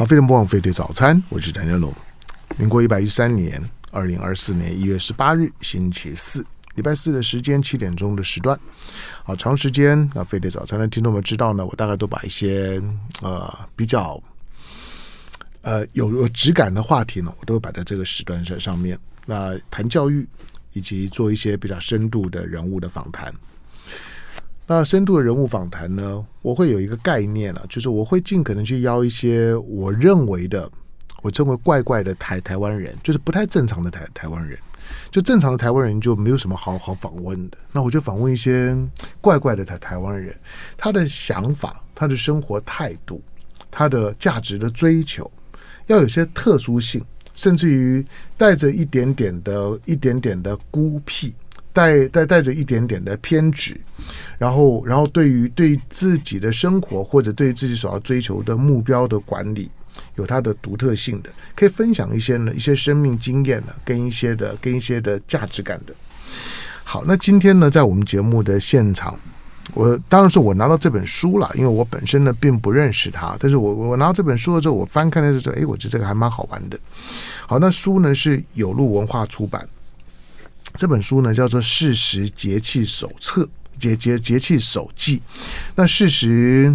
好，飞碟播放飞碟早餐，我是谭建龙。民国一百一十三年二零二四年一月十八日，星期四，礼拜四的时间七点钟的时段。好，长时间啊，飞碟早餐的听众们知道呢，我大概都把一些呃比较呃有有质感的话题呢，我都会摆在这个时段上上面。那谈教育，以及做一些比较深度的人物的访谈。那深度的人物访谈呢，我会有一个概念了，就是我会尽可能去邀一些我认为的，我称为怪怪的台台湾人，就是不太正常的台台湾人。就正常的台湾人就没有什么好好访问的。那我就访问一些怪怪的台台湾人，他的想法、他的生活态度、他的价值的追求，要有些特殊性，甚至于带着一点点的、一点点的孤僻。带带带着一点点的偏执，然后然后对于对自己的生活或者对自己所要追求的目标的管理，有它的独特性的，可以分享一些呢一些生命经验呢，跟一些的跟一些的价值感的。好，那今天呢，在我们节目的现场，我当然是我拿到这本书了，因为我本身呢并不认识他，但是我我拿到这本书了之后，我翻开的时候，哎，我觉得这个还蛮好玩的。好，那书呢是有路文化出版。这本书呢叫做《事实节气手册》节节节气手记。那事实，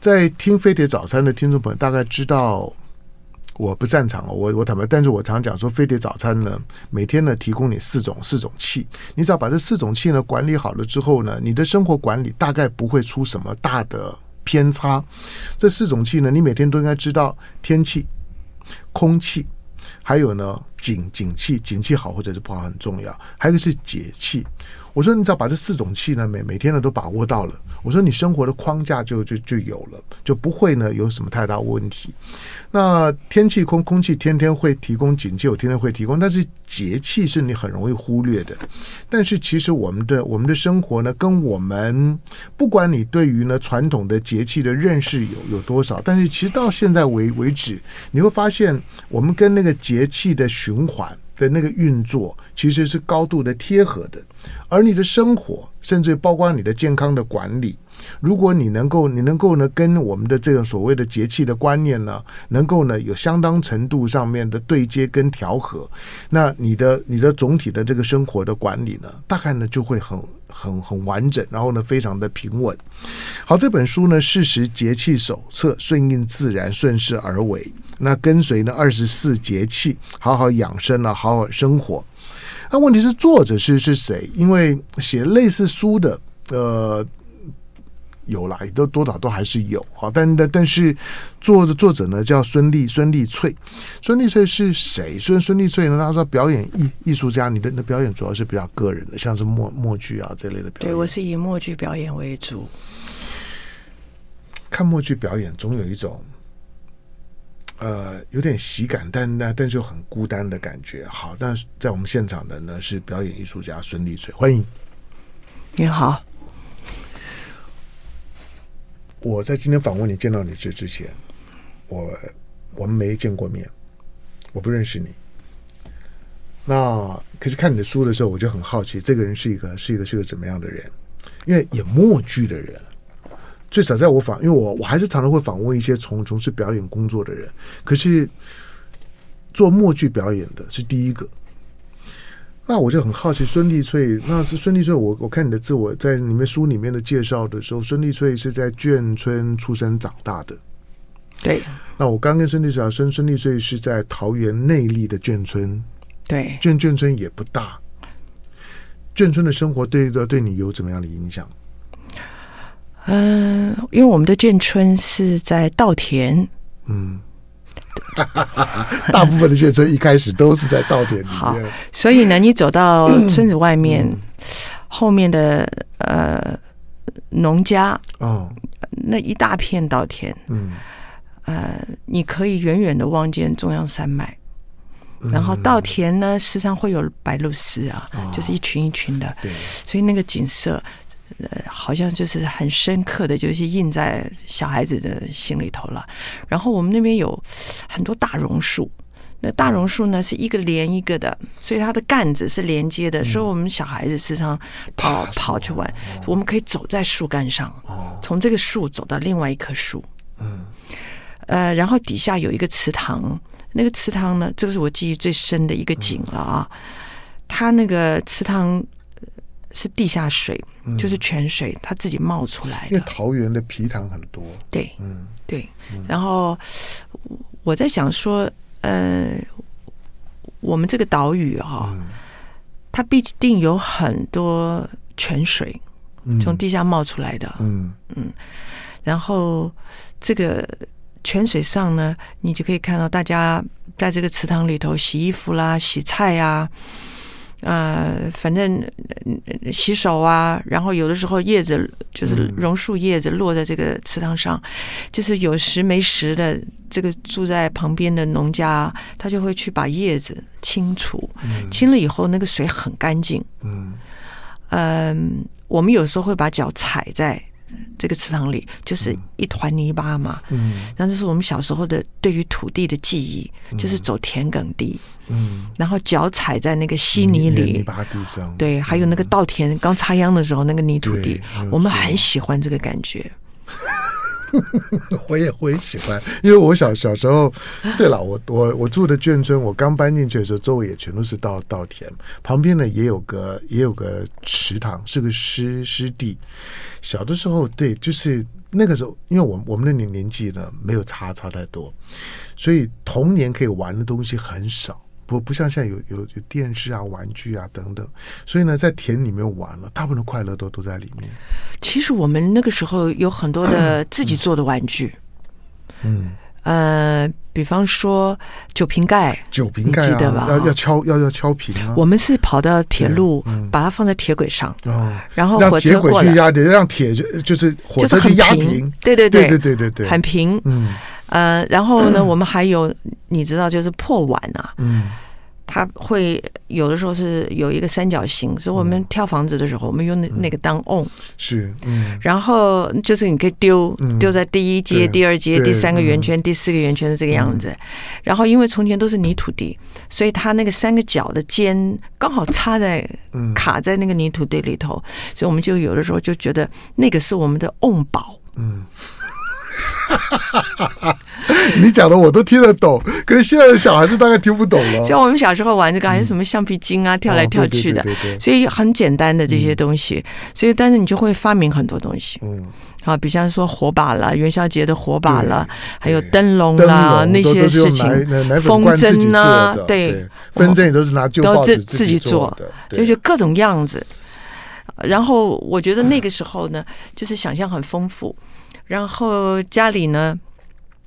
在听飞碟早餐的听众朋友大概知道，我不擅长我我坦白，但是我常讲说，飞碟早餐呢，每天呢提供你四种四种气，你只要把这四种气呢管理好了之后呢，你的生活管理大概不会出什么大的偏差。这四种气呢，你每天都应该知道：天气、空气。还有呢，景景气，景气好或者是不好很重要。还有一个是节气。我说你只要把这四种气呢，每每天呢都把握到了，我说你生活的框架就就就有了，就不会呢有什么太大问题。那天气空空气天天会提供警戒，我天天会提供，但是节气是你很容易忽略的。但是其实我们的我们的生活呢，跟我们不管你对于呢传统的节气的认识有有多少，但是其实到现在为为止，你会发现我们跟那个节气的循环。的那个运作其实是高度的贴合的，而你的生活，甚至包括你的健康的管理，如果你能够，你能够呢，跟我们的这个所谓的节气的观念呢，能够呢有相当程度上面的对接跟调和，那你的你的总体的这个生活的管理呢，大概呢就会很很很完整，然后呢非常的平稳。好，这本书呢，事实节气手册，顺应自然，顺势而为。那跟随呢二十四节气，好好养生啊，好好生活。那问题是作者是是谁？因为写类似书的，呃，有啦，都多少都还是有。好，但但但是作的作者呢叫孙俪孙俪翠。孙俪翠是谁？虽然孙俪翠呢，他说表演艺艺术家，你的你的表演主要是比较个人的，像是默默剧啊这类的表演。对，我是以默剧表演为主。看默剧表演，总有一种。呃，有点喜感，但那但是又很孤单的感觉。好，那在我们现场的呢是表演艺术家孙立翠，欢迎。你好，我在今天访问你见到你之之前，我我们没见过面，我不认识你。那可是看你的书的时候，我就很好奇，这个人是一个是一个是个怎么样的人？因为演默剧的人。最少在我访，因为我我还是常常会访问一些从从事表演工作的人，可是做默剧表演的是第一个。那我就很好奇，孙立翠，那是孙立翠。我我看你的自我在你们书里面的介绍的时候，孙立翠是在眷村出生长大的。对。那我刚跟孙立翠讲，孙孙立翠是在桃园内坜的眷村。对。眷眷村也不大。眷村的生活对的对你有怎么样的影响？嗯，因为我们的眷村是在稻田，嗯，大部分的眷村一开始都是在稻田里面。好，所以呢，你走到村子外面，嗯、后面的呃农家，哦，那一大片稻田，嗯，呃，你可以远远的望见中央山脉，嗯、然后稻田呢，时常会有白鹭鸶啊，哦、就是一群一群的，对，所以那个景色。呃，好像就是很深刻的，就是印在小孩子的心里头了。然后我们那边有很多大榕树，那大榕树呢是一个连一个的，所以它的干子是连接的，所以我们小孩子时常跑跑去玩。我们可以走在树干上，从这个树走到另外一棵树。嗯，呃，然后底下有一个池塘，那个池塘呢，这个是我记忆最深的一个景了啊。嗯、它那个池塘是地下水，嗯、就是泉水，它自己冒出来的。因为桃园的皮塘很多。对，嗯，对。然后我在想说，呃，我们这个岛屿哈、它必定有很多泉水。从地下冒出来的，嗯嗯，然后这个泉水上呢，你就可以看到大家在这个池塘里头洗衣服啦、洗菜呀、呃，反正洗手啊。然后有的时候叶子就是榕树叶子落在这个池塘上，嗯、就是有时没时的，这个住在旁边的农家他就会去把叶子清除，嗯、清了以后那个水很干净，嗯。嗯，我们有时候会把脚踩在这个池塘里，就是一团泥巴嘛。嗯，然后这是我们小时候的对于土地的记忆，就是走田埂地。嗯，然后脚踩在那个稀泥里，泥巴地上。对，还有那个稻田刚插秧的时候那个泥土地，我们很喜欢这个感觉。我也我也喜欢，因为我小小时候，对了，我我我住的眷村，我刚搬进去的时候，周围也全都是稻稻田，旁边呢也有个也有个池塘，是个湿湿地。小的时候，对，就是那个时候，因为我我们的年年纪呢没有差差太多，所以童年可以玩的东西很少。不不像现在有有有电视啊、玩具啊等等，所以呢，在田里面玩了，大部分的快乐都都在里面。其实我们那个时候有很多的自己做的玩具，嗯，呃，比方说酒瓶盖，酒瓶盖、啊、记得吧？要要敲要要敲平啊。我们是跑到铁路，嗯、把它放在铁轨上，哦、然后让铁轨去压，得让铁就就是火车去压平，对对对对对对对，很平，嗯。呃，然后呢，我们还有你知道，就是破碗啊，嗯，它会有的时候是有一个三角形，所以我们跳房子的时候，我们用那那个当瓮，是，嗯，然后就是你可以丢丢在第一阶、第二阶、第三个圆圈、第四个圆圈的这个样子，然后因为从前都是泥土地，所以它那个三个角的尖刚好插在卡在那个泥土地里头，所以我们就有的时候就觉得那个是我们的瓮宝，嗯。你讲的我都听得懂，可是现在的小孩子大概听不懂了。像我们小时候玩这个，还是什么橡皮筋啊，跳来跳去的，所以很简单的这些东西。所以，但是你就会发明很多东西。嗯，好，比方说火把了，元宵节的火把了，还有灯笼啦，那些事情，风筝啊，对，风筝也都是拿旧报纸自己做的，就是各种样子。然后我觉得那个时候呢，就是想象很丰富。然后家里呢，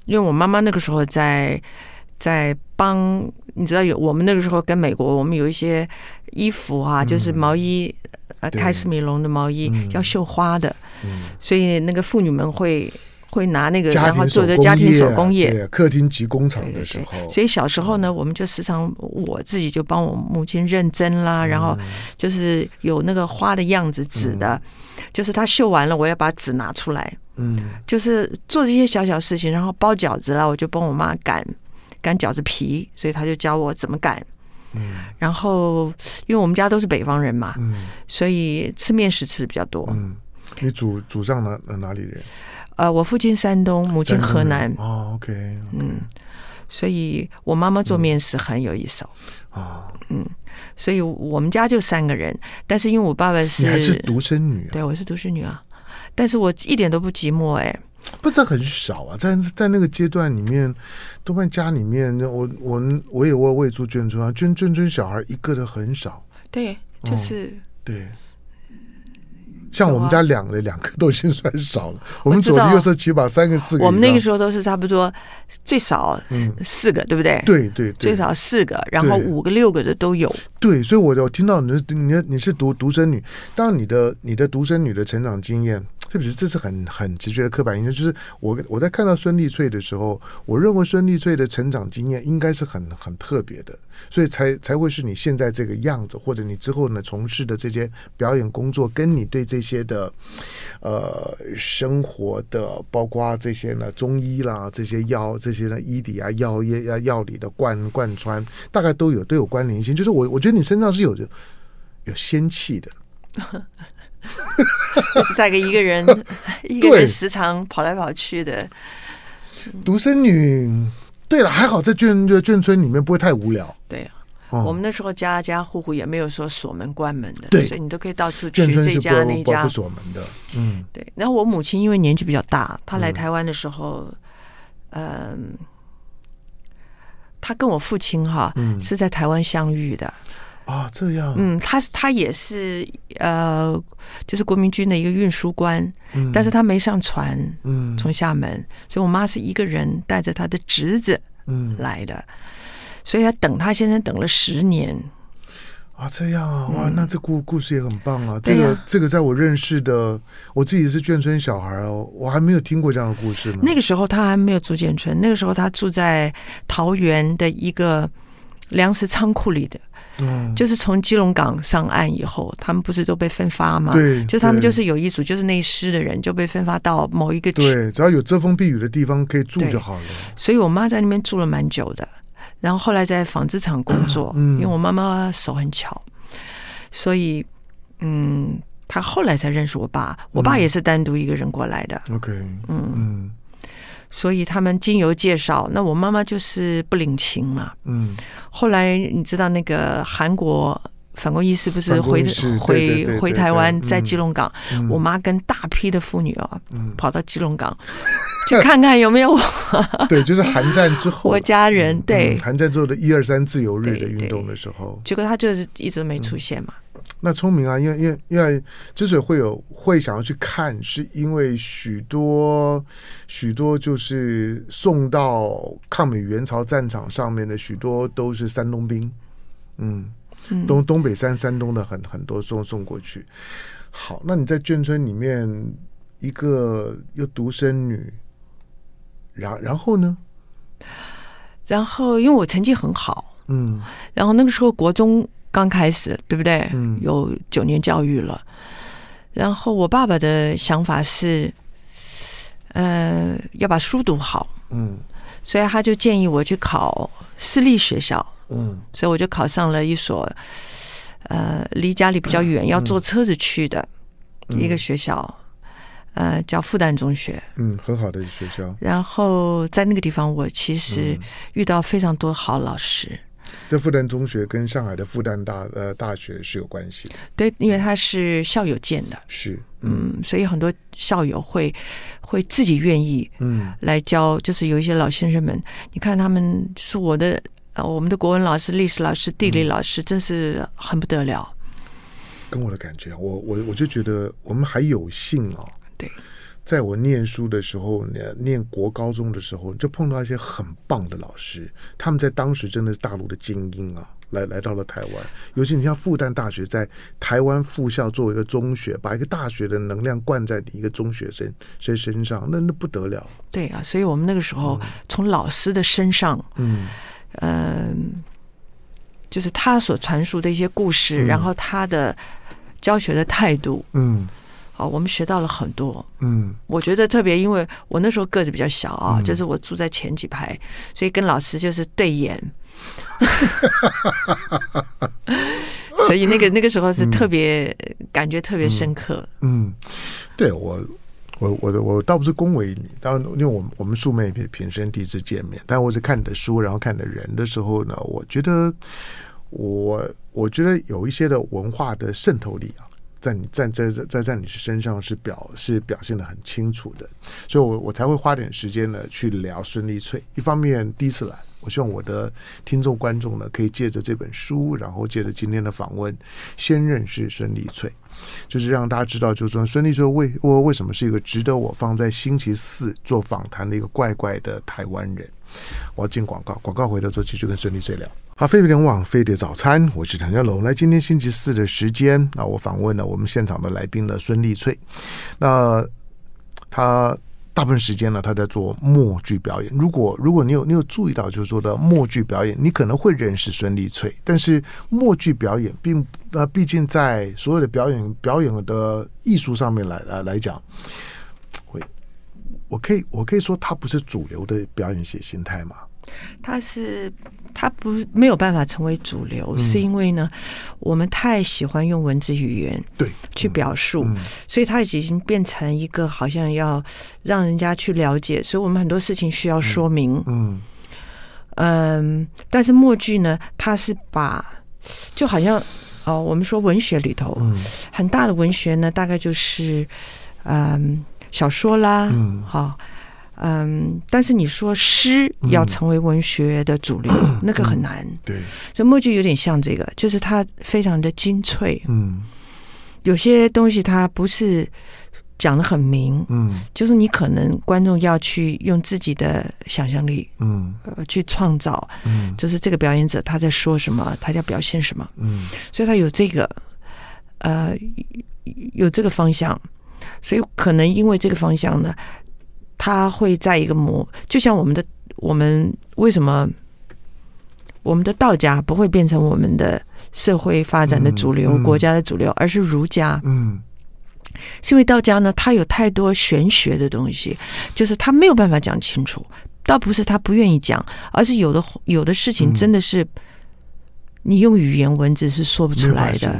因为我妈妈那个时候在在帮，你知道有我们那个时候跟美国，我们有一些衣服啊，嗯、就是毛衣，呃，开司米龙的毛衣、嗯、要绣花的，嗯、所以那个妇女们会会拿那个然后做的家庭手工业，对，客厅及工厂的时候。所以小时候呢，我们就时常我自己就帮我母亲认真啦，嗯、然后就是有那个花的样子纸的，嗯、就是她绣完了，我要把纸拿出来。嗯，就是做这些小小事情，然后包饺子啦，我就帮我妈擀擀饺子皮，所以她就教我怎么擀。嗯，然后因为我们家都是北方人嘛，嗯，所以吃面食吃的比较多。嗯，你祖祖上哪哪里人？呃，我父亲山东，母亲河南。哦，OK，嗯，所以我妈妈做面食很有一手。哦，嗯，所以我们家就三个人，但是因为我爸爸是，你还是独生女，对，我是独生女啊。但是我一点都不寂寞哎，不，这很少啊，在在那个阶段里面，多半家里面，我我我也我我也住眷村啊，眷眷村小孩一个的很少，对，就是、嗯、对。像我们家两个两个都已经算少了，我们左邻右舍起码三个四个。我们那个时候都是差不多最少四个，对不对？对对，最少四个，然后五个六个的都有。对，所以我我听到你你你是独独生女，当你的你的独生女的成长经验。特别是这是很很直觉的刻板印象，就是我我在看到孙丽翠的时候，我认为孙丽翠的成长经验应该是很很特别的，所以才才会是你现在这个样子，或者你之后呢从事的这些表演工作，跟你对这些的呃生活的，包括这些呢中医啦，这些药这些呢医理啊药业啊药理的贯贯穿，大概都有都有关联性。就是我我觉得你身上是有有仙气的。就是带个一个人，一个人时常跑来跑去的。独生女，对了，还好在眷眷村里面不会太无聊。对啊，哦、我们那时候家家户户也没有说锁门关门的，对，所以你都可以到处去这家那家不锁门的。嗯，对。然后我母亲因为年纪比较大，她来台湾的时候，嗯。呃他跟我父亲哈、嗯、是在台湾相遇的啊，这样，嗯，他他也是呃，就是国民军的一个运输官，嗯，但是他没上船，嗯，从厦门，所以我妈是一个人带着他的侄子，嗯，来的，所以他等他先生等了十年。啊，这样啊，哇，那这故故事也很棒啊。嗯、这个、啊、这个，在我认识的，我自己是眷村小孩哦，我还没有听过这样的故事呢。那个时候他还没有住眷村，那个时候他住在桃园的一个粮食仓库里的。嗯，就是从基隆港上岸以后，他们不是都被分发吗？对，就他们就是有一组，就是那一师的人就被分发到某一个区，对，只要有遮风避雨的地方可以住就好了。所以我妈在那边住了蛮久的。然后后来在纺织厂工作，嗯，因为我妈妈手很巧，所以嗯，她后来才认识我爸。我爸也是单独一个人过来的。OK，嗯嗯，所以他们经由介绍，那我妈妈就是不领情嘛。嗯，后来你知道那个韩国反共义士不是回回回台湾，在基隆港，我妈跟大批的妇女啊，跑到基隆港。去看看有没有我。对，就是韩战之后，我家人对。韩战之后的一二三自由日的运动的时候，结果他就是一直没出现嘛。那聪明啊，因为因为因为之所以会有会想要去看，是因为许多许多就是送到抗美援朝战场上面的许多都是山东兵，嗯，东东北山山东的很很多送送过去。好，那你在眷村里面一个又独生女。然然后呢？然后因为我成绩很好，嗯，然后那个时候国中刚开始，对不对？嗯，有九年教育了。然后我爸爸的想法是，呃，要把书读好，嗯，所以他就建议我去考私立学校，嗯，所以我就考上了一所，呃，离家里比较远，要坐车子去的一个学校。呃，叫复旦中学，嗯，很好的学校。然后在那个地方，我其实遇到非常多好老师。这复旦中学跟上海的复旦大呃大学是有关系的，对，因为它是校友建的，是，嗯，嗯，所以很多校友会会自己愿意，嗯，来教，就是有一些老先生们，你看他们是我的呃，我们的国文老师、历史老师、地理老师，真是很不得了。跟我的感觉，我我我就觉得我们还有幸哦。对，在我念书的时候，念念国高中的时候，就碰到一些很棒的老师。他们在当时真的是大陆的精英啊，来来到了台湾。尤其你像复旦大学，在台湾附校作为一个中学，把一个大学的能量灌在你一个中学生身身上，那那不得了。对啊，所以我们那个时候从老师的身上，嗯嗯、呃，就是他所传述的一些故事，嗯、然后他的教学的态度，嗯。哦，我们学到了很多。嗯，我觉得特别，因为我那时候个子比较小啊，嗯、就是我住在前几排，所以跟老师就是对眼。所以那个那个时候是特别、嗯、感觉特别深刻。嗯，嗯，对我，我我的我倒不是恭维你，当然因为我们我们素昧平生第一次见面，但我是看你的书，然后看你的人的时候呢，我觉得我我觉得有一些的文化的渗透力啊。在你在在在在你身上是表是表现得很清楚的，所以我我才会花点时间呢去聊孙立翠。一方面第一次来，我希望我的听众观众呢可以借着这本书，然后借着今天的访问，先认识孙立翠，就是让大家知道，就是说孙立翠为为为什么是一个值得我放在星期四做访谈的一个怪怪的台湾人。我要进广告，广告回头之后继续跟孙立翠聊。好，飞碟联网飞碟早餐，我是唐家龙。来，今天星期四的时间，那我访问了我们现场的来宾的孙立翠。那他大部分时间呢，他在做默剧表演。如果如果你有你有注意到，就是说的默剧表演，你可能会认识孙立翠。但是默剧表演并呃，毕竟在所有的表演表演的艺术上面来来来讲，会我可以我可以说，它不是主流的表演写心态嘛。它是它不没有办法成为主流，嗯、是因为呢，我们太喜欢用文字语言对。去表述，嗯、所以它已经变成一个好像要让人家去了解，所以我们很多事情需要说明。嗯。嗯，嗯，但是默剧呢，它是把就好像哦，我们说文学里头，嗯、很大的文学呢，大概就是嗯小说啦，嗯，好。嗯，但是你说诗要成为文学的主流，嗯、那个很难。嗯、对，所以默剧有点像这个，就是它非常的精粹。嗯，有些东西它不是讲得很明。嗯，就是你可能观众要去用自己的想象力，嗯，呃，去创造。嗯，就是这个表演者他在说什么，他在表现什么。嗯，所以他有这个，呃，有这个方向。所以可能因为这个方向呢。他会在一个模，就像我们的我们为什么我们的道家不会变成我们的社会发展的主流、嗯嗯、国家的主流，而是儒家？嗯，是因为道家呢，他有太多玄学的东西，就是他没有办法讲清楚。倒不是他不愿意讲，而是有的有的事情真的是你用语言文字是说不出来的。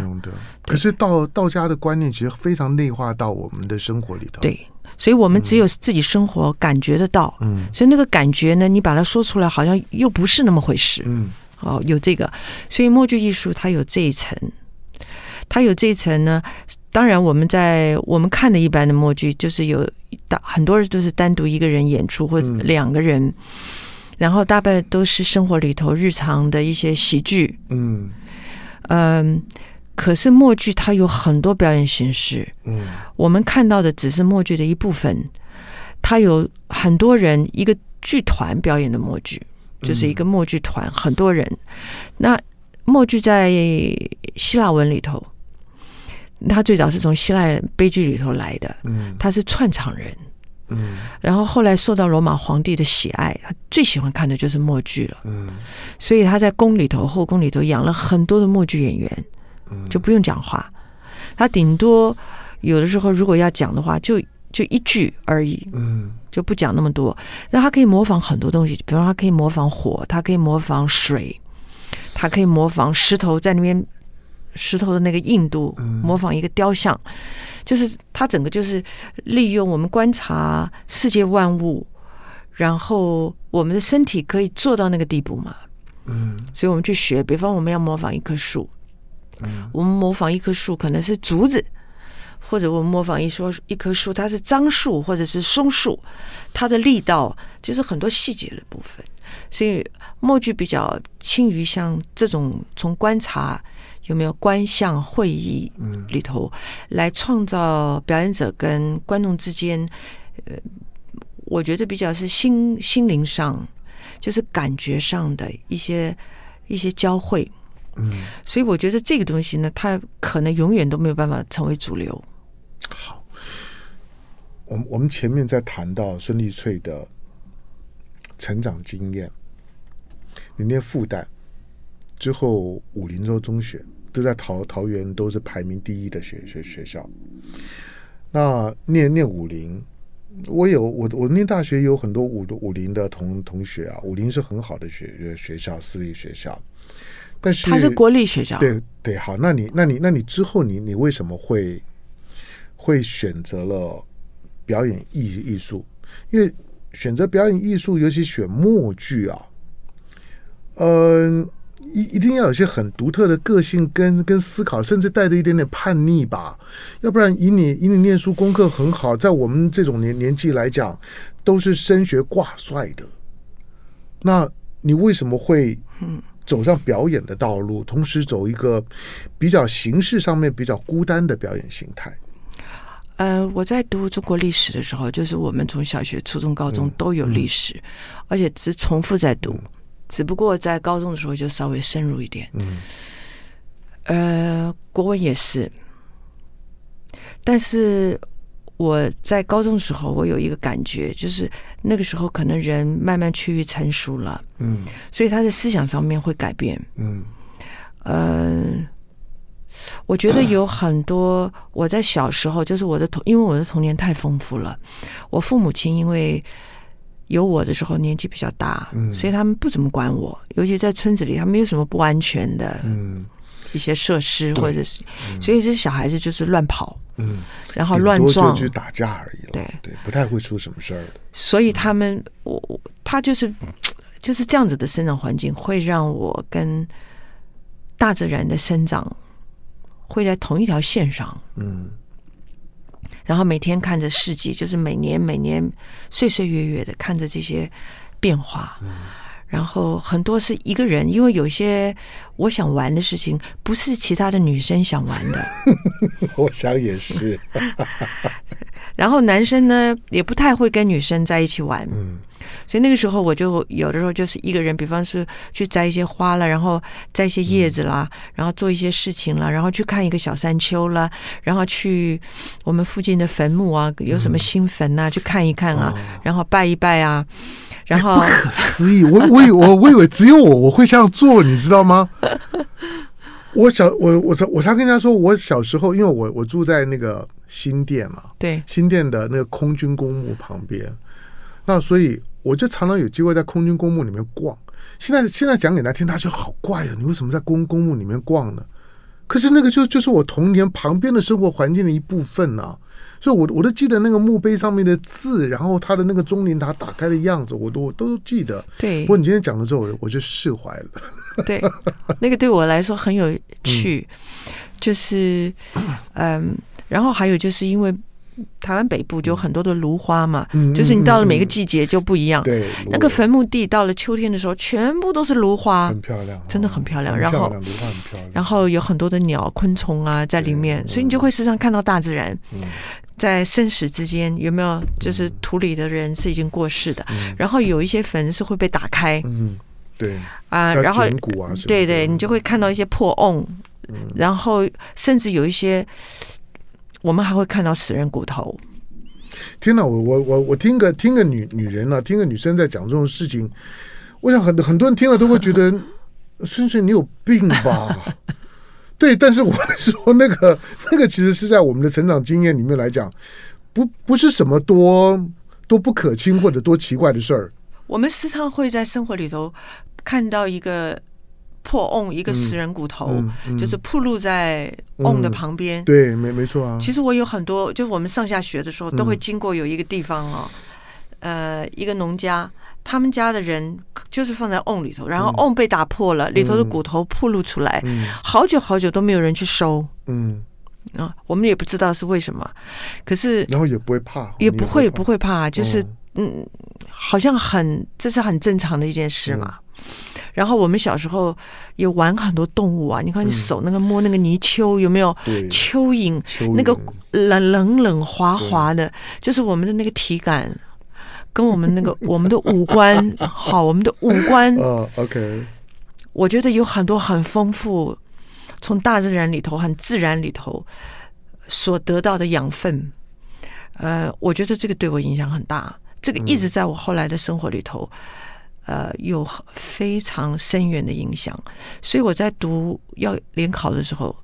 可是道道家的观念其实非常内化到我们的生活里头。对。所以我们只有自己生活感觉得到，嗯，所以那个感觉呢，你把它说出来，好像又不是那么回事，嗯，哦，有这个，所以默剧艺术它有这一层，它有这一层呢。当然，我们在我们看的一般的默剧，就是有大很多人都是单独一个人演出或者两个人，然后大半都是生活里头日常的一些喜剧，嗯嗯。可是默剧它有很多表演形式，嗯，我们看到的只是默剧的一部分，它有很多人一个剧团表演的默剧，就是一个默剧团，很多人。那默剧在希腊文里头，它最早是从希腊悲剧里头来的，嗯，他是串场人，嗯，然后后来受到罗马皇帝的喜爱，他最喜欢看的就是默剧了，嗯，所以他在宫里头、后宫里头养了很多的默剧演员。就不用讲话，他顶多有的时候如果要讲的话，就就一句而已，嗯，就不讲那么多。那他可以模仿很多东西，比方他可以模仿火，他可以模仿水，他可以模仿石头在那边石头的那个硬度，模仿一个雕像，就是它整个就是利用我们观察世界万物，然后我们的身体可以做到那个地步嘛，嗯，所以我们去学，比方我们要模仿一棵树。嗯、我们模仿一棵树，可能是竹子，或者我们模仿一说一棵树，它是樟树或者是松树，它的力道就是很多细节的部分。所以默剧比较轻于像这种从观察有没有观象会议里头来创造表演者跟观众之间，呃，我觉得比较是心心灵上，就是感觉上的一些一些交汇。嗯，所以我觉得这个东西呢，它可能永远都没有办法成为主流。好，我们我们前面在谈到孙立翠的成长经验，你念复旦之后，武林州中学都在桃桃园都是排名第一的学学学校。那念念武林，我有我我念大学有很多武武林的同同学啊，武林是很好的学学校，私立学校。但是他是国立学校，对对，好，那你那你那你之后你你为什么会会选择了表演艺艺术？因为选择表演艺术，尤其选默剧啊，嗯、呃，一一定要有些很独特的个性跟跟思考，甚至带着一点点叛逆吧，要不然以你以你念书功课很好，在我们这种年年纪来讲，都是升学挂帅的，那你为什么会嗯？走上表演的道路，同时走一个比较形式上面比较孤单的表演形态。呃，我在读中国历史的时候，就是我们从小学、初中、高中都有历史，嗯、而且是重复在读，嗯、只不过在高中的时候就稍微深入一点。嗯，呃，国文也是，但是。我在高中的时候，我有一个感觉，就是那个时候可能人慢慢趋于成熟了，嗯，所以他的思想上面会改变，嗯，呃，我觉得有很多我在小时候，就是我的童，因为我的童年太丰富了，我父母亲因为有我的时候年纪比较大，嗯，所以他们不怎么管我，尤其在村子里，他们没有什么不安全的，嗯，一些设施或者是，嗯、所以这小孩子就是乱跑，嗯，然后乱撞，就去打架而已，对对，不太会出什么事儿。所以他们，我我他就是就是这样子的生长环境，会让我跟大自然的生长会在同一条线上，嗯。然后每天看着世界，就是每年每年岁岁月月的看着这些变化。嗯、然后很多是一个人，因为有些我想玩的事情，不是其他的女生想玩的。我想也是。然后男生呢，也不太会跟女生在一起玩。嗯。所以那个时候，我就有的时候就是一个人，比方说去摘一些花了，然后摘一些叶子啦，然后做一些事情了，然后去看一个小山丘了，然后去我们附近的坟墓啊，有什么新坟啊，去看一看啊，然后拜一拜啊，然后不可思议，我我以我我以为只有我我会这样做，你知道吗？我小我我我常跟人家说，我小时候因为我我住在那个新店嘛，对，新店的那个空军公墓旁边，那所以。我就常常有机会在空军公墓里面逛。现在现在讲给他听，他就好怪啊！你为什么在公公墓里面逛呢？可是那个就就是我童年旁边的生活环境的一部分呐、啊。所以我，我我都记得那个墓碑上面的字，然后他的那个钟灵塔打开的样子，我都我都记得。对。不过你今天讲了之后，我就释怀了。对，那个对我来说很有趣，嗯、就是嗯，然后还有就是因为。台湾北部就有很多的芦花嘛，嗯、就是你到了每个季节就不一样。对、嗯，那个坟墓地到了秋天的时候，全部都是芦花，很漂亮，真的很漂亮。然后，然后有很多的鸟、昆虫啊在里面，所以你就会时常看到大自然。嗯、在生死之间，有没有就是土里的人是已经过世的？嗯、然后有一些坟是会被打开。嗯，对啊，然后对对，你就会看到一些破瓮，嗯、然后甚至有一些。我们还会看到死人骨头。天哪，我我我我听个听个女女人啊，听个女生在讲这种事情，我想很很多人听了都会觉得，孙孙你有病吧？对，但是我说那个那个其实是在我们的成长经验里面来讲，不不是什么多多不可亲或者多奇怪的事儿。我们时常会在生活里头看到一个。破瓮一个死人骨头，嗯嗯嗯、就是铺露在瓮的旁边。嗯、对，没没错啊。其实我有很多，就是我们上下学的时候都会经过有一个地方哦，嗯、呃，一个农家，他们家的人就是放在瓮里头，然后瓮被打破了，嗯、里头的骨头暴露出来，嗯、好久好久都没有人去收。嗯。啊，我们也不知道是为什么，可是然后也不会怕，也不会不会怕，就是嗯，好像很这是很正常的一件事嘛。嗯然后我们小时候也玩很多动物啊，你看你手那个摸那个泥鳅有没有？蚯蚓，那个冷冷冷滑滑的，就是我们的那个体感，跟我们那个 我们的五官，好，我们的五官。OK。我觉得有很多很丰富，从大自然里头、很自然里头所得到的养分。呃，我觉得这个对我影响很大，这个一直在我后来的生活里头。呃，有非常深远的影响，所以我在读要联考的时候，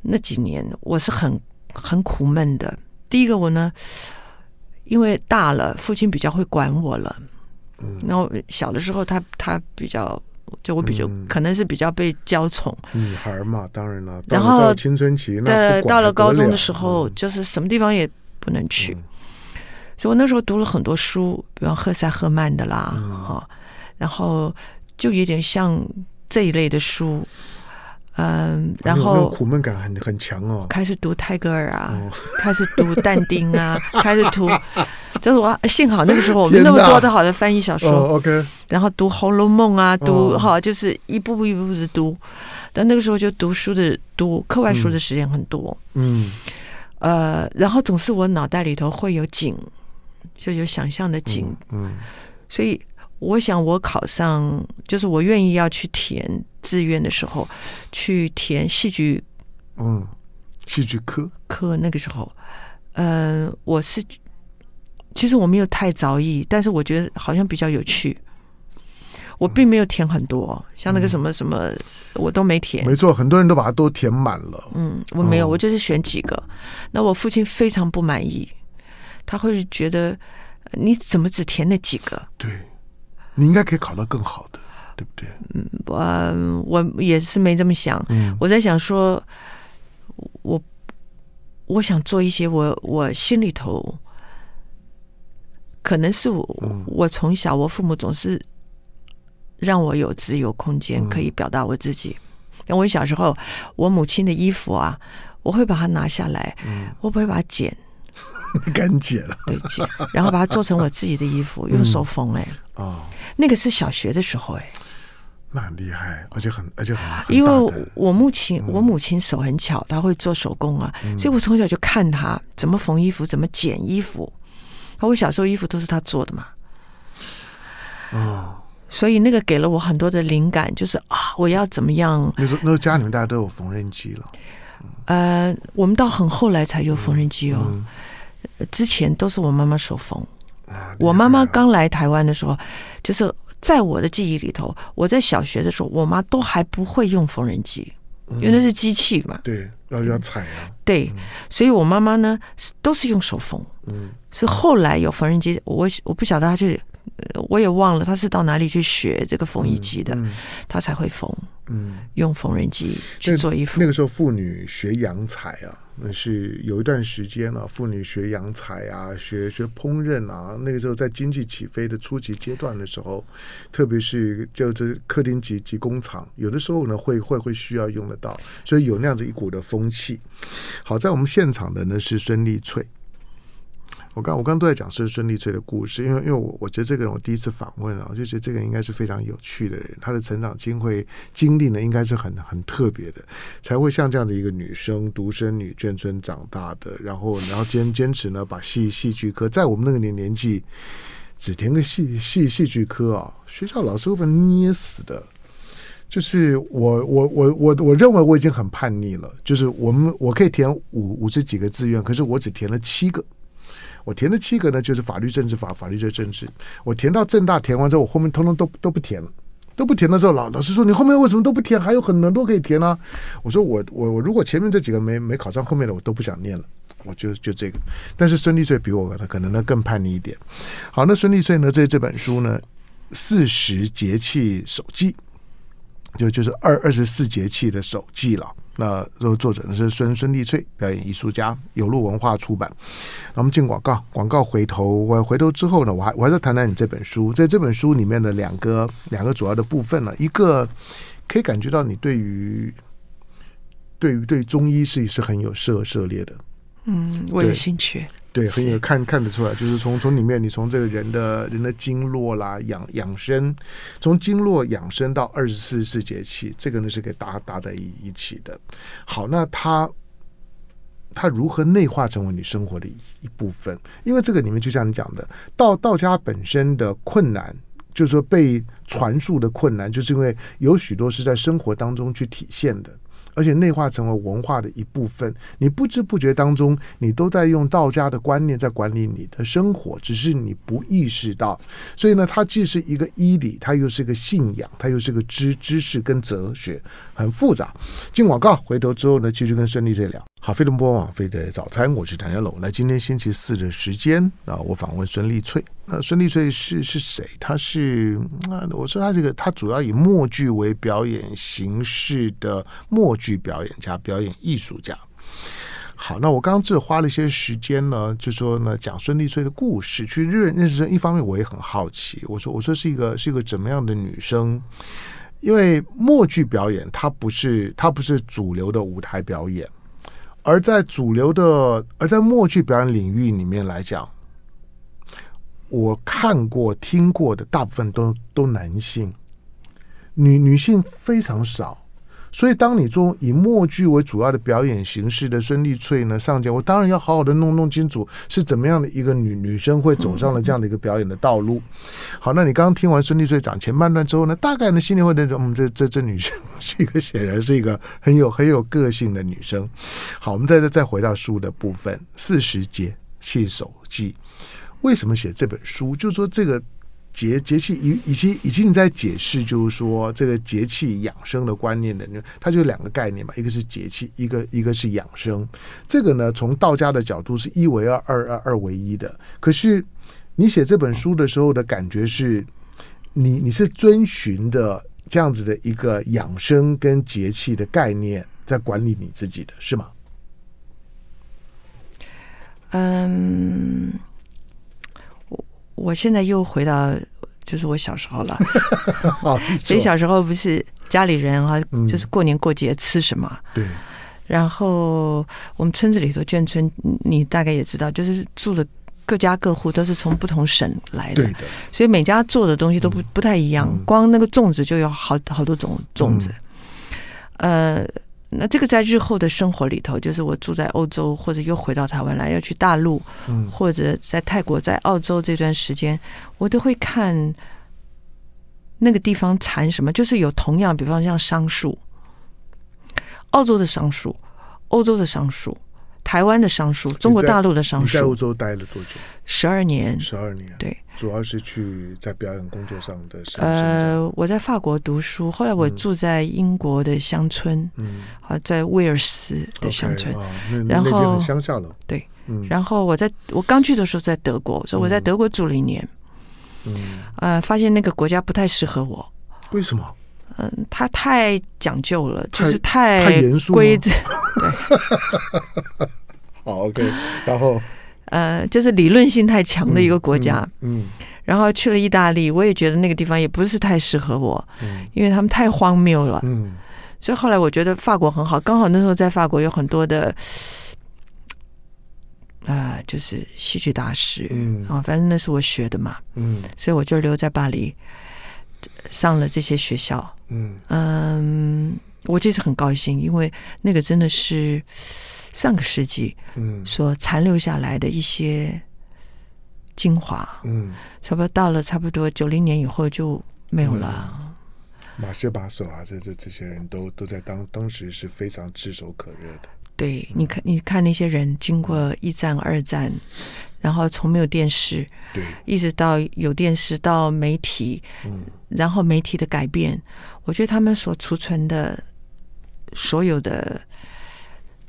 那几年我是很很苦闷的。第一个，我呢，因为大了，父亲比较会管我了。嗯，然后小的时候他，他他比较，就我比较、嗯、可能是比较被娇宠。女孩嘛，当然了。然后青春期，对，到了高中的时候，嗯、就是什么地方也不能去。嗯、所以我那时候读了很多书，比方赫塞赫曼的啦，哈、嗯。然后就有点像这一类的书，嗯，然后苦闷感很很强哦。开始读泰戈尔啊，哦、开始读但丁啊，开始读，就是我幸好那个时候我们那么多的好的翻译小说、哦、，OK。然后读《红楼梦》啊，读哈、哦，就是一步步一步步的读。但那个时候就读书的读课外书的时间很多，嗯，呃，然后总是我脑袋里头会有景，就有想象的景，嗯，嗯所以。我想，我考上就是我愿意要去填志愿的时候，去填戏剧，嗯，戏剧科科那个时候，嗯、呃，我是其实我没有太着意，但是我觉得好像比较有趣。我并没有填很多，嗯、像那个什么什么，我都没填。没错，很多人都把它都填满了。嗯，我没有，我就是选几个。那我父亲非常不满意，他会觉得。你怎么只填那几个？对，你应该可以考到更好的，对不对？嗯，我我也是没这么想。嗯，我在想说，我我想做一些我我心里头，可能是我、嗯、我从小我父母总是让我有自由空间，可以表达我自己。像、嗯、我小时候，我母亲的衣服啊，我会把它拿下来，嗯、我不会把它剪。你敢剪了？对，剪，然后把它做成我自己的衣服，用手缝哎。哦，那个是小学的时候哎。那很厉害，而且很而且很。因为我母亲，我母亲手很巧，她会做手工啊，所以我从小就看她怎么缝衣服，怎么剪衣服。我小时候衣服都是她做的嘛。哦。所以那个给了我很多的灵感，就是啊，我要怎么样？那时候那时候家里面大家都有缝纫机了。呃，我们到很后来才有缝纫机哦。之前都是我妈妈手缝。我妈妈刚来台湾的时候，就是在我的记忆里头，我在小学的时候，我妈都还不会用缝纫机，因为那是机器嘛。对，要要踩啊。对，所以我妈妈呢都是用手缝。嗯，是后来有缝纫机，我我不晓得她是，我也忘了他是到哪里去学这个缝衣机的，他才会缝。嗯，用缝纫机去做衣服。那个时候妇女学洋裁啊。那是有一段时间了，妇女学洋裁啊，学学烹饪啊。那个时候在经济起飞的初级阶段的时候，特别是就这客厅级及工厂，有的时候呢会会会需要用得到，所以有那样子一股的风气。好，在我们现场的呢是孙丽翠。我刚我刚都在讲是孙丽翠的故事，因为因为我我觉得这个人我第一次访问啊，我就觉得这个人应该是非常有趣的人，他的成长经会经历呢应该是很很特别的，才会像这样的一个女生独生女眷村长大的，然后然后坚坚持呢把戏戏剧科在我们那个年年纪只填个戏戏戏剧科啊，学校老师会把捏死的。就是我我我我我认为我已经很叛逆了，就是我们我可以填五五十几个志愿，可是我只填了七个。我填的七个呢，就是法律、政治法、法律、政治。我填到政大填完之后，我后面通通都都不填了，都不填的时候，老老师说，你后面为什么都不填？还有很多可以填啊。我说我我我如果前面这几个没没考上，后面的我都不想念了，我就就这个。但是孙立翠比我可能呢更叛逆一点。好，那孙立翠呢，这这本书呢，《四十节气手记》，就就是二二十四节气的手记了。那这个作者呢是孙孙丽翠，表演艺术家，有路文化出版。那我们进广告，广告回头，我回头之后呢，我还我还是谈谈你这本书，在这本书里面的两个两个主要的部分呢，一个可以感觉到你对于对于对中医是是很有涉涉猎的，嗯，我有兴趣。对，很有看看得出来，就是从从里面，你从这个人的人的经络啦，养养生，从经络养生到二十四四节气，这个呢是可以搭搭在一一起的。好，那它它如何内化成为你生活的一一部分？因为这个里面就像你讲的，道道家本身的困难，就是说被传述的困难，就是因为有许多是在生活当中去体现的。而且内化成为文化的一部分，你不知不觉当中，你都在用道家的观念在管理你的生活，只是你不意识到。所以呢，它既是一个医理，它又是个信仰，它又是个知知识跟哲学，很复杂。进广告，回头之后呢，继续跟孙立再聊。好，飞龙播网飞的早餐，我是谭家龙。来，今天星期四的时间啊，我访问孙丽翠。那孙丽翠是是谁？他是那我说他这个，他主要以默剧为表演形式的默剧表演家、表演艺术家。好，那我刚刚这花了一些时间呢，就说呢讲孙丽翠的故事，去认认识。一方面我也很好奇，我说我说是一个是一个怎么样的女生？因为默剧表演它不是它不是主流的舞台表演，而在主流的而在默剧表演领域里面来讲。我看过、听过的大部分都都男性，女女性非常少。所以，当你做以默剧为主要的表演形式的孙丽翠呢上节，我当然要好好的弄弄清楚是怎么样的一个女女生会走上了这样的一个表演的道路。好，那你刚刚听完孙丽翠讲前半段之后呢，大概呢心里会觉得，嗯，这这这女生是一个显然是一个很有很有个性的女生。好，我们再再再回到书的部分，《四十节气手记》。为什么写这本书？就是说这个节节气以以及以及你在解释，就是说这个节气养生的观念的，它就两个概念嘛，一个是节气，一个一个是养生。这个呢，从道家的角度是一为二，二二二为一的。可是你写这本书的时候的感觉是，你你是遵循的这样子的一个养生跟节气的概念，在管理你自己的是吗？嗯，我我现在又回到就是我小时候了，所以小时候不是家里人啊，就是过年过节吃什么？对。然后我们村子里头眷村，你大概也知道，就是住的各家各户都是从不同省来的，所以每家做的东西都不不太一样。光那个粽子就有好好多种粽子，呃。那这个在日后的生活里头，就是我住在欧洲，或者又回到台湾来，要去大陆，或者在泰国、在澳洲这段时间，我都会看那个地方产什么，就是有同样，比方像桑树，澳洲的桑树，欧洲的桑树。台湾的商书，中国大陆的商书。你在欧洲待了多久？十二年。十二年。对，主要是去在表演工作上的。呃，我在法国读书，后来我住在英国的乡村，嗯，啊，在威尔斯的乡村，然后乡下了。对，然后我在我刚去的时候在德国，所以我在德国住了一年，嗯，呃，发现那个国家不太适合我。为什么？嗯，他太讲究了，就是太严肃，规则。对，好，OK。然后，呃，就是理论性太强的一个国家。嗯。然后去了意大利，我也觉得那个地方也不是太适合我，嗯，因为他们太荒谬了。嗯。所以后来我觉得法国很好，刚好那时候在法国有很多的，啊，就是戏剧大师。嗯。啊，反正那是我学的嘛。嗯。所以我就留在巴黎。上了这些学校，嗯嗯，我其实很高兴，因为那个真的是上个世纪，嗯，所残留下来的一些精华，嗯，差不多到了差不多九零年以后就没有了。马歇把手啊，这这这些人都都在当当时是非常炙手可热的。对，你看，你看那些人经过一战、二战。然后从没有电视，对，一直到有电视，到媒体，嗯，然后媒体的改变，我觉得他们所储存的所有的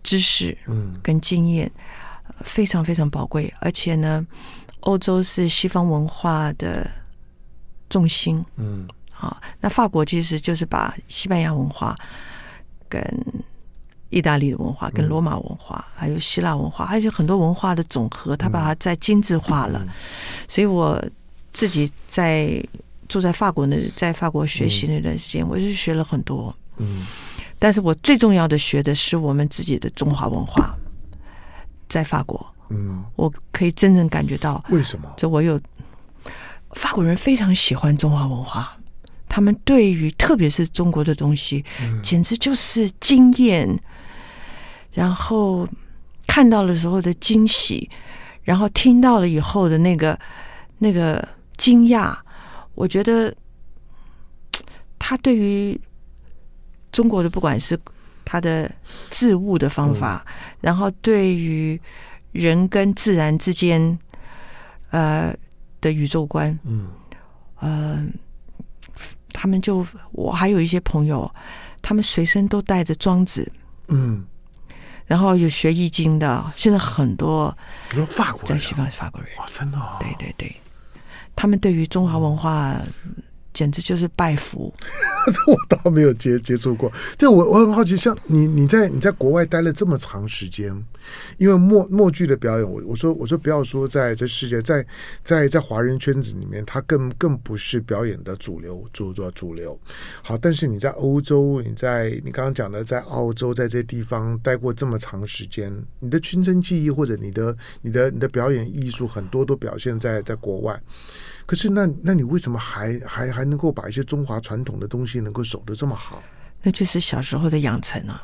知识，嗯，跟经验，非常非常宝贵。而且呢，欧洲是西方文化的重心，嗯，啊，那法国其实就是把西班牙文化跟。意大利的文化跟罗马文化，嗯、还有希腊文化，还有很多文化的总和，他把它再精致化了。嗯、所以我自己在住在法国那，在法国学习那段时间，嗯、我就学了很多。嗯，但是我最重要的学的是我们自己的中华文化，在法国。嗯，我可以真正感觉到为什么？这我有法国人非常喜欢中华文化。他们对于特别是中国的东西，简直就是惊艳。然后看到了时候的惊喜，然后听到了以后的那个那个惊讶，我觉得他对于中国的不管是他的治物的方法，然后对于人跟自然之间呃的宇宙观，嗯，呃。他们就我还有一些朋友，他们随身都带着庄子，嗯，然后有学易经的，现在很多，比如法国人，在西方法国人，哇，真的，哦，对对对，他们对于中华文化。简直就是拜服，这我倒没有接接触过。对，我我很好奇，像你你在你在国外待了这么长时间，因为默默剧的表演，我我说我说不要说在这世界，在在在华人圈子里面，它更更不是表演的主流，主主主流。好，但是你在欧洲，你在你刚刚讲的在澳洲，在这些地方待过这么长时间，你的亲身记忆或者你的你的你的表演艺术，很多都表现在在国外。可是那，那那你为什么还还还能够把一些中华传统的东西能够守得这么好？那就是小时候的养成啊。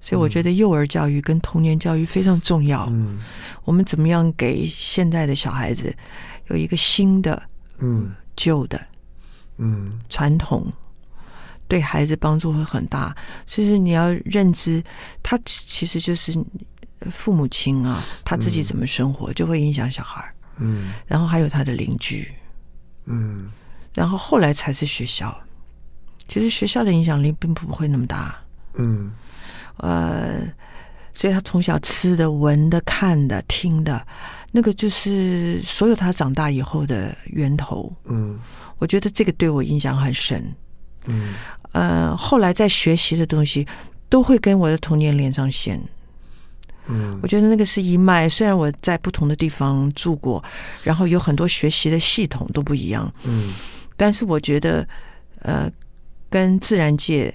所以我觉得幼儿教育跟童年教育非常重要。嗯，我们怎么样给现在的小孩子有一个新的、嗯旧的、嗯传统，对孩子帮助会很大。所以你要认知，他其实就是父母亲啊，他自己怎么生活，就会影响小孩。嗯，然后还有他的邻居。嗯，然后后来才是学校。其实学校的影响力并不会那么大。嗯，呃，所以他从小吃的、闻的、看的、听的，那个就是所有他长大以后的源头。嗯，我觉得这个对我影响很深。嗯，呃，后来在学习的东西都会跟我的童年连上线。嗯，我觉得那个是一脉。虽然我在不同的地方住过，然后有很多学习的系统都不一样。嗯，但是我觉得，呃，跟自然界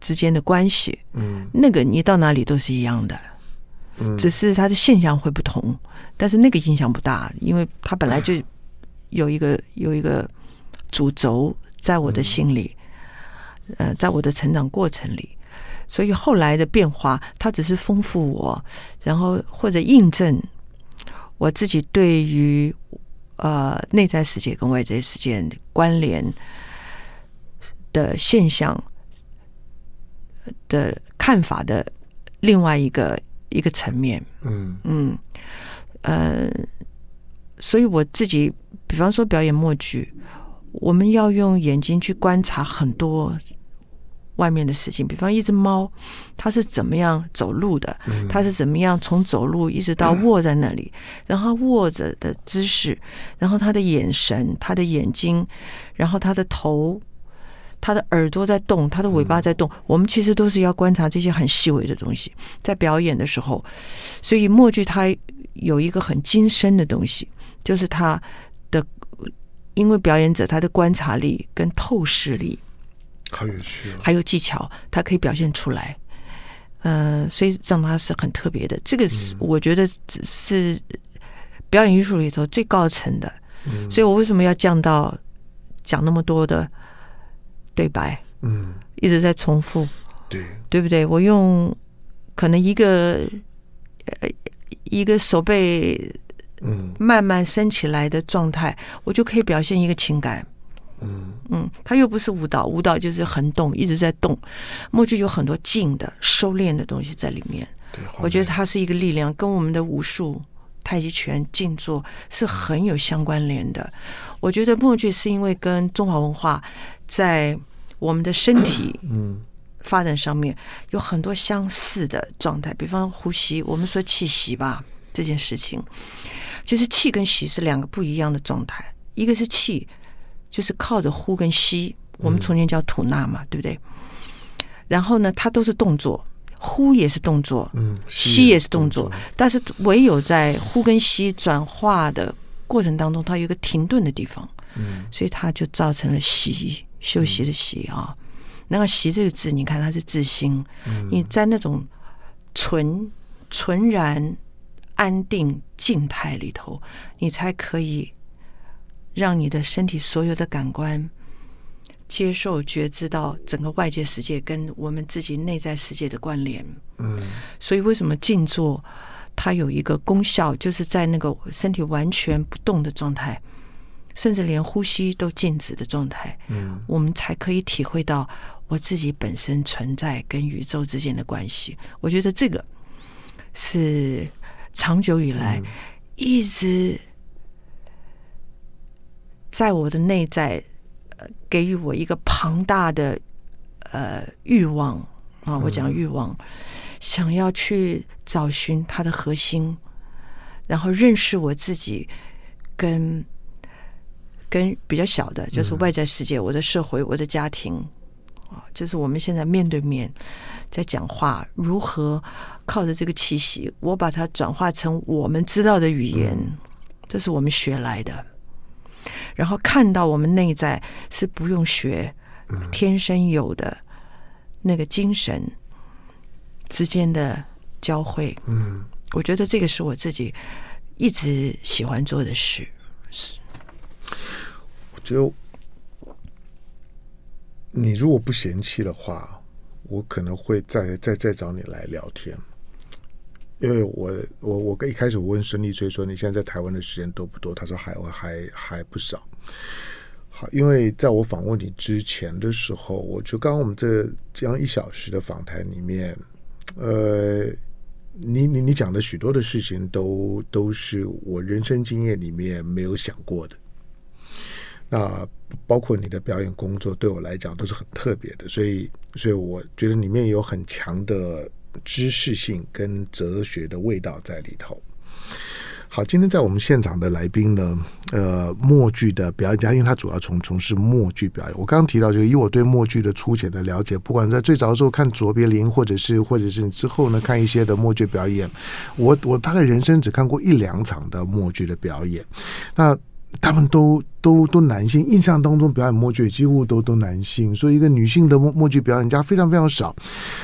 之间的关系，嗯，那个你到哪里都是一样的，嗯，只是它的现象会不同，但是那个影响不大，因为它本来就 有一个有一个主轴在我的心里，呃，在我的成长过程里。所以后来的变化，它只是丰富我，然后或者印证我自己对于呃内在世界跟外在世界关联的现象的看法的另外一个一个层面。嗯嗯呃，所以我自己，比方说表演默剧，我们要用眼睛去观察很多。外面的事情，比方一只猫，它是怎么样走路的？它是怎么样从走路一直到卧在那里？然后卧着的姿势，然后它的眼神、它的眼睛，然后它的头、它的耳朵在动，它的尾巴在动。我们其实都是要观察这些很细微的东西，在表演的时候。所以默剧它有一个很精深的东西，就是它的，因为表演者他的观察力跟透视力。好有趣，还有技巧，它可以表现出来。嗯、呃，所以让它是很特别的。这个是我觉得只是表演艺术里头最高层的。嗯，所以我为什么要降到讲那么多的对白？嗯，一直在重复，对，对不对？我用可能一个呃一个手背嗯慢慢升起来的状态，我就可以表现一个情感。嗯嗯，它又不是舞蹈，舞蹈就是横动，一直在动。默剧有很多静的、收敛的东西在里面。对，我觉得它是一个力量，跟我们的武术、太极拳、静坐是很有相关联的。我觉得默剧是因为跟中华文化在我们的身体嗯发展上面有很多相似的状态，比方呼吸，我们说气息吧，这件事情就是气跟息是两个不一样的状态，一个是气。就是靠着呼跟吸，我们从前叫吐纳嘛，嗯、对不对？然后呢，它都是动作，呼也是动作，嗯，吸也是动作，但是唯有在呼跟吸转化的过程当中，它有一个停顿的地方，嗯，所以它就造成了息，休息的息啊。那个息这个字，你看它是自心，嗯、你在那种纯纯然安定静态里头，你才可以。让你的身体所有的感官接受觉知到整个外界世界跟我们自己内在世界的关联。嗯，所以为什么静坐它有一个功效，就是在那个身体完全不动的状态，甚至连呼吸都静止的状态，嗯，我们才可以体会到我自己本身存在跟宇宙之间的关系。我觉得这个是长久以来一直。在我的内在，呃，给予我一个庞大的呃欲望啊，我讲欲望，想要去找寻它的核心，然后认识我自己跟，跟跟比较小的，就是外在世界，我的社会，我的家庭啊，就是我们现在面对面在讲话，如何靠着这个气息，我把它转化成我们知道的语言，这是我们学来的。然后看到我们内在是不用学，天生有的那个精神之间的交汇。嗯，我觉得这个是我自己一直喜欢做的事。是，我觉得你如果不嫌弃的话，我可能会再再再找你来聊天。因为我我我一开始我问孙立吹说，你现在在台湾的时间多不多？他说还还还不少。好，因为在我访问你之前的时候，我就刚刚我们这这样一小时的访谈里面，呃，你你你讲的许多的事情都都是我人生经验里面没有想过的。那包括你的表演工作，对我来讲都是很特别的，所以所以我觉得里面有很强的。知识性跟哲学的味道在里头。好，今天在我们现场的来宾呢，呃，默剧的表演家，因为他主要从从事默剧表演。我刚刚提到，就以我对默剧的粗浅的了解，不管在最早的时候看卓别林，或者是或者是之后呢看一些的默剧表演，我我大概人生只看过一两场的默剧的表演，那他们都。都都男性，印象当中表演默剧几乎都都男性，所以一个女性的默默剧表演家非常非常少。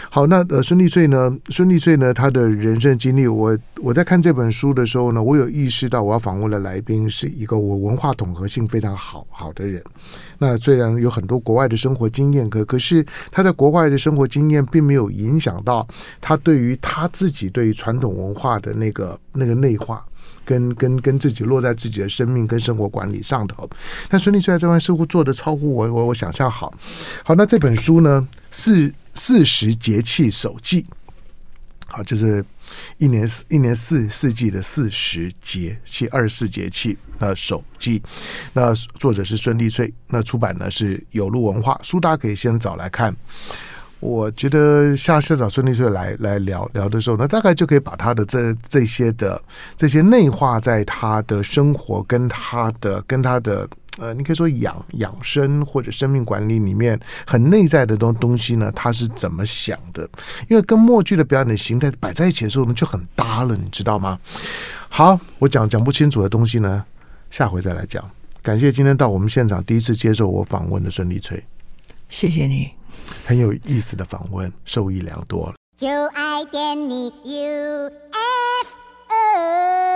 好，那呃孙立翠呢？孙立翠呢？她的人生经历，我我在看这本书的时候呢，我有意识到我要访问的来宾是一个我文化统合性非常好好的人。那虽然有很多国外的生活经验，可可是他在国外的生活经验并没有影响到他对于他自己对于传统文化的那个那个内化。跟跟跟自己落在自己的生命跟生活管理上头，那孙立翠在这块似乎做的超乎我我我想象好。好，那这本书呢，四四十节气手记，好，就是一年一年四四季的四十节气二十四节气那手记。那作者是孙立翠，那出版呢是有路文化，书大家可以先找来看。我觉得下次找孙立翠来来聊聊的时候呢，大概就可以把他的这这些的这些内化在他的生活跟他的跟他的呃，你可以说养养生或者生命管理里面很内在的东东西呢，他是怎么想的？因为跟默剧的表演的形态摆在一起的时候呢，就很搭了，你知道吗？好，我讲讲不清楚的东西呢，下回再来讲。感谢今天到我们现场第一次接受我访问的孙立翠，谢谢你。很有意思的访问，受益良多。就爱点你，U F O。